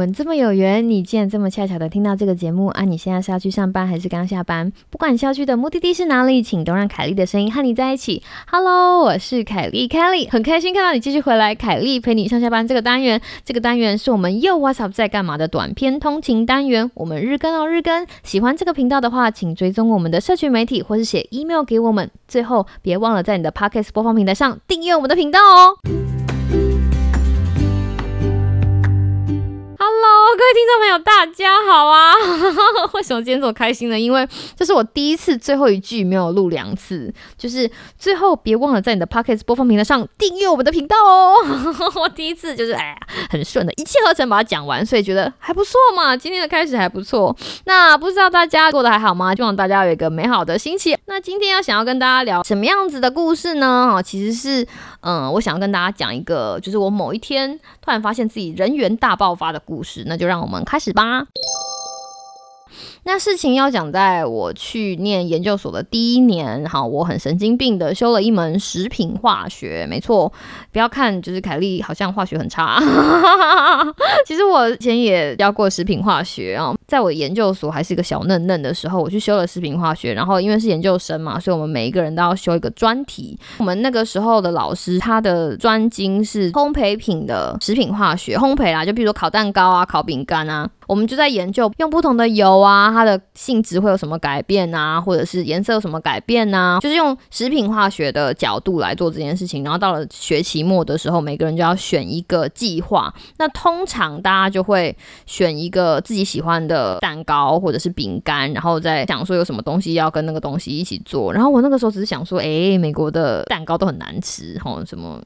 们这么有缘，你竟然这么恰巧的听到这个节目啊！你现在是要去上班还是刚下班？不管你要去的目的地是哪里，请都让凯莉的声音和你在一起。Hello，我是凯莉，Kelly，很开心看到你继续回来。凯莉陪你上下班这个单元，这个单元是我们又 What's Up 在干嘛的短篇通勤单元。我们日更哦，日更。喜欢这个频道的话，请追踪我们的社群媒体，或是写 email 给我们。最后，别忘了在你的 Podcast 播放平台上订阅我们的频道哦。听众朋友，大家好啊！为什么今天这么开心呢？因为这是我第一次最后一句没有录两次，就是最后别忘了在你的 Pocket 播放平台上订阅我们的频道哦。我第一次就是哎呀，很顺的一气呵成把它讲完，所以觉得还不错嘛。今天的开始还不错。那不知道大家过得还好吗？希望大家有一个美好的心情。那今天要想要跟大家聊什么样子的故事呢？哦，其实是嗯，我想要跟大家讲一个，就是我某一天突然发现自己人缘大爆发的。故事，那就让我们开始吧。那事情要讲，在我去念研究所的第一年，哈，我很神经病的修了一门食品化学，没错，不要看就是凯莉好像化学很差，其实我以前也教过食品化学啊，在我研究所还是一个小嫩嫩的时候，我去修了食品化学，然后因为是研究生嘛，所以我们每一个人都要修一个专题。我们那个时候的老师，他的专精是烘焙品的食品化学，烘焙啦，就比如说烤蛋糕啊、烤饼干啊。我们就在研究用不同的油啊，它的性质会有什么改变啊，或者是颜色有什么改变啊，就是用食品化学的角度来做这件事情。然后到了学期末的时候，每个人就要选一个计划。那通常大家就会选一个自己喜欢的蛋糕或者是饼干，然后再想说有什么东西要跟那个东西一起做。然后我那个时候只是想说，哎，美国的蛋糕都很难吃，吼，什么。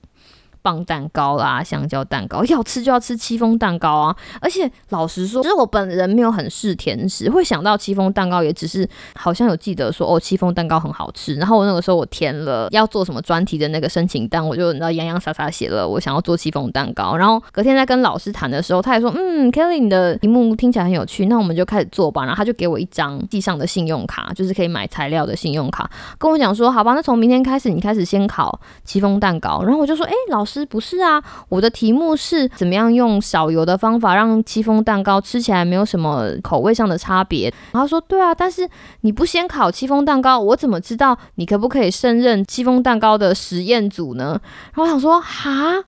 棒蛋糕啦，香蕉蛋糕，要吃就要吃戚风蛋糕啊！而且老实说，其实我本人没有很嗜甜食，会想到戚风蛋糕，也只是好像有记得说哦，戚风蛋糕很好吃。然后我那个时候我填了要做什么专题的那个申请单，我就你知道洋洋洒洒写了我想要做戚风蛋糕。然后隔天在跟老师谈的时候，他也说嗯，Kelly 你的题目听起来很有趣，那我们就开始做吧。然后他就给我一张地上的信用卡，就是可以买材料的信用卡，跟我讲说好吧，那从明天开始你开始先烤戚风蛋糕。然后我就说哎，老师。不是啊？我的题目是怎么样用少油的方法让戚风蛋糕吃起来没有什么口味上的差别？然后说对啊，但是你不先烤戚风蛋糕，我怎么知道你可不可以胜任戚风蛋糕的实验组呢？然后我想说哈。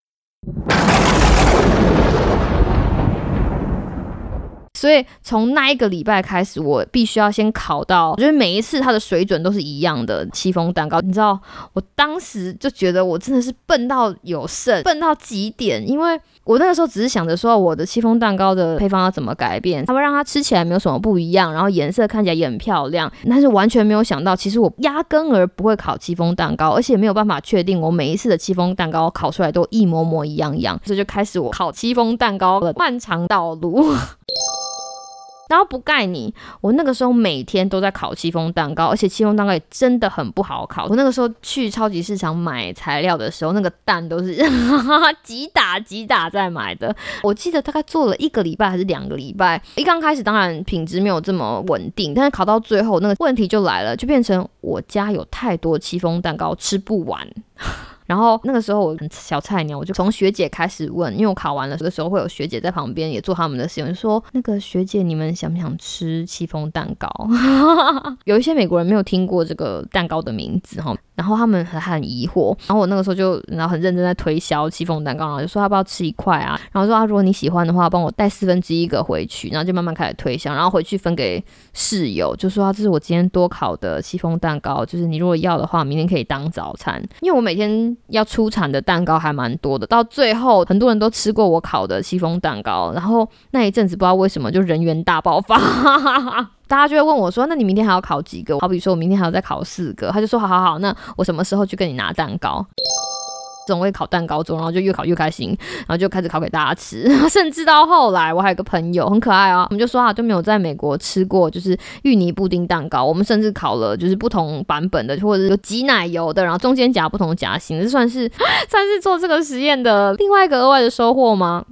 所以从那一个礼拜开始，我必须要先考到，我觉得每一次它的水准都是一样的戚风蛋糕。你知道，我当时就觉得我真的是笨到有剩，笨到极点。因为我那个时候只是想着说，我的戚风蛋糕的配方要怎么改变，他们让它吃起来没有什么不一样，然后颜色看起来也很漂亮。但是完全没有想到，其实我压根儿不会烤戚风蛋糕，而且没有办法确定我每一次的戚风蛋糕烤出来都一模模一样一样。这就开始我烤戚风蛋糕的 漫长道路。然后不盖你，我那个时候每天都在烤戚风蛋糕，而且戚风蛋糕也真的很不好烤。我那个时候去超级市场买材料的时候，那个蛋都是 几打几打在买的。我记得大概做了一个礼拜还是两个礼拜，一刚开始当然品质没有这么稳定，但是烤到最后那个问题就来了，就变成我家有太多戚风蛋糕吃不完。然后那个时候我很小菜鸟，我就从学姐开始问，因为我考完了的时候会有学姐在旁边也做他们的实验，说那个学姐你们想不想吃戚风蛋糕？有一些美国人没有听过这个蛋糕的名字哈。然后他们很很疑惑，然后我那个时候就然后很认真在推销戚风蛋糕，然后就说要不要吃一块啊？然后说啊，如果你喜欢的话，帮我带四分之一个回去，然后就慢慢开始推销，然后回去分给室友，就说这是我今天多烤的戚风蛋糕，就是你如果要的话，明天可以当早餐。因为我每天要出产的蛋糕还蛮多的，到最后很多人都吃过我烤的戚风蛋糕，然后那一阵子不知道为什么就人员大爆发。哈哈哈大家就会问我说：“那你明天还要考几个？”好比说，我明天还要再考四个，他就说：“好好好，那我什么时候去跟你拿蛋糕？”总会烤蛋糕中，然后就越烤越开心，然后就开始烤给大家吃。甚至到后来，我还有个朋友很可爱啊，我们就说啊，就没有在美国吃过就是芋泥布丁蛋糕。我们甚至烤了就是不同版本的，或者是有挤奶油的，然后中间夹不同夹心，这算是 算是做这个实验的另外一个额外的收获吗？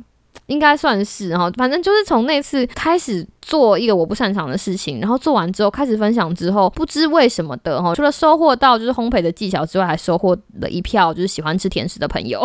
应该算是哈，反正就是从那次开始做一个我不擅长的事情，然后做完之后开始分享之后，不知为什么的哈，除了收获到就是烘焙的技巧之外，还收获了一票就是喜欢吃甜食的朋友。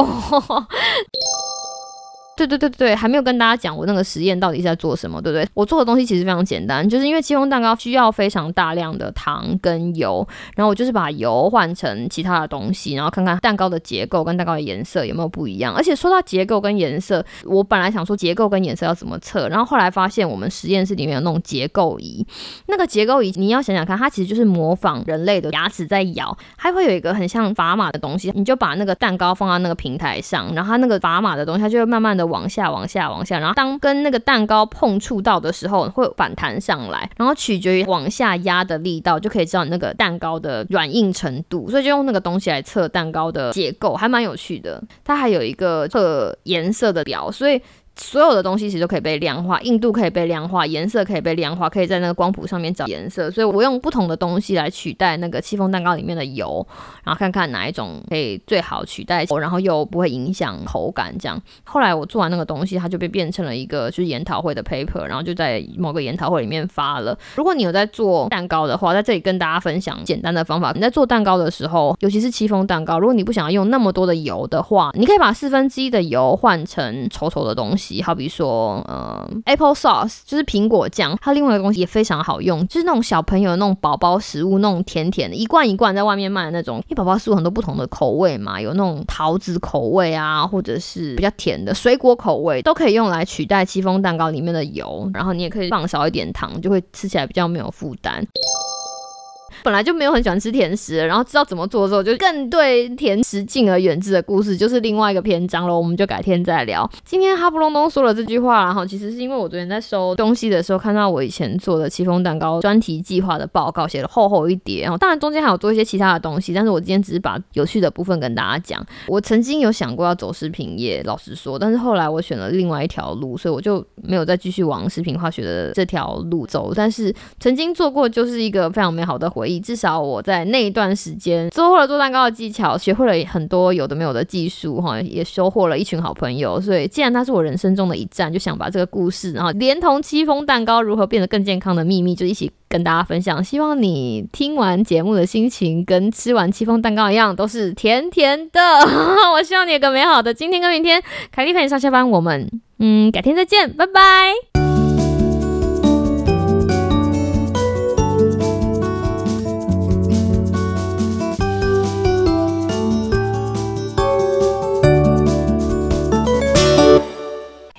对对对对，还没有跟大家讲我那个实验到底是在做什么，对不对？我做的东西其实非常简单，就是因为戚风蛋糕需要非常大量的糖跟油，然后我就是把油换成其他的东西，然后看看蛋糕的结构跟蛋糕的颜色有没有不一样。而且说到结构跟颜色，我本来想说结构跟颜色要怎么测，然后后来发现我们实验室里面有那种结构仪，那个结构仪你要想想看，它其实就是模仿人类的牙齿在咬，还会有一个很像砝码的东西，你就把那个蛋糕放到那个平台上，然后它那个砝码的东西，它就会慢慢的往下、往下、往下，然后当跟那个蛋糕碰触到的时候，会反弹上来，然后取决于往下压的力道，就可以知道你那个蛋糕的软硬程度，所以就用那个东西来测蛋糕的结构，还蛮有趣的。它还有一个测颜色的表，所以。所有的东西其实都可以被量化，硬度可以被量化，颜色可以被量化，可以在那个光谱上面找颜色。所以我用不同的东西来取代那个戚风蛋糕里面的油，然后看看哪一种可以最好取代，然后又不会影响口感。这样，后来我做完那个东西，它就被变成了一个就是研讨会的 paper，然后就在某个研讨会里面发了。如果你有在做蛋糕的话，在这里跟大家分享简单的方法。你在做蛋糕的时候，尤其是戚风蛋糕，如果你不想要用那么多的油的话，你可以把四分之一的油换成稠稠的东西。好比说，呃，apple sauce 就是苹果酱，它另外一个东西也非常好用，就是那种小朋友那种宝宝食物，那种甜甜的，一罐一罐在外面卖的那种。因为宝宝食物很多不同的口味嘛，有那种桃子口味啊，或者是比较甜的水果口味，都可以用来取代戚风蛋糕里面的油。然后你也可以放少一点糖，就会吃起来比较没有负担。本来就没有很喜欢吃甜食，然后知道怎么做之后，就更对甜食敬而远之的故事，就是另外一个篇章了。我们就改天再聊。今天哈不隆咚说了这句话，然后其实是因为我昨天在收东西的时候，看到我以前做的戚风蛋糕专题计划的报告，写了厚厚一叠。然后当然中间还有做一些其他的东西，但是我今天只是把有趣的部分跟大家讲。我曾经有想过要走食品业，老实说，但是后来我选了另外一条路，所以我就没有再继续往食品化学的这条路走。但是曾经做过，就是一个非常美好的回忆。至少我在那一段时间，收获了做蛋糕的技巧，学会了很多有的没有的技术，哈，也收获了一群好朋友。所以，既然它是我人生中的一站，就想把这个故事，然后连同戚风蛋糕如何变得更健康的秘密，就一起跟大家分享。希望你听完节目的心情跟吃完戚风蛋糕一样，都是甜甜的。我希望你有个美好的今天跟明天。凯莉陪你上下班，我们嗯，改天再见，拜拜。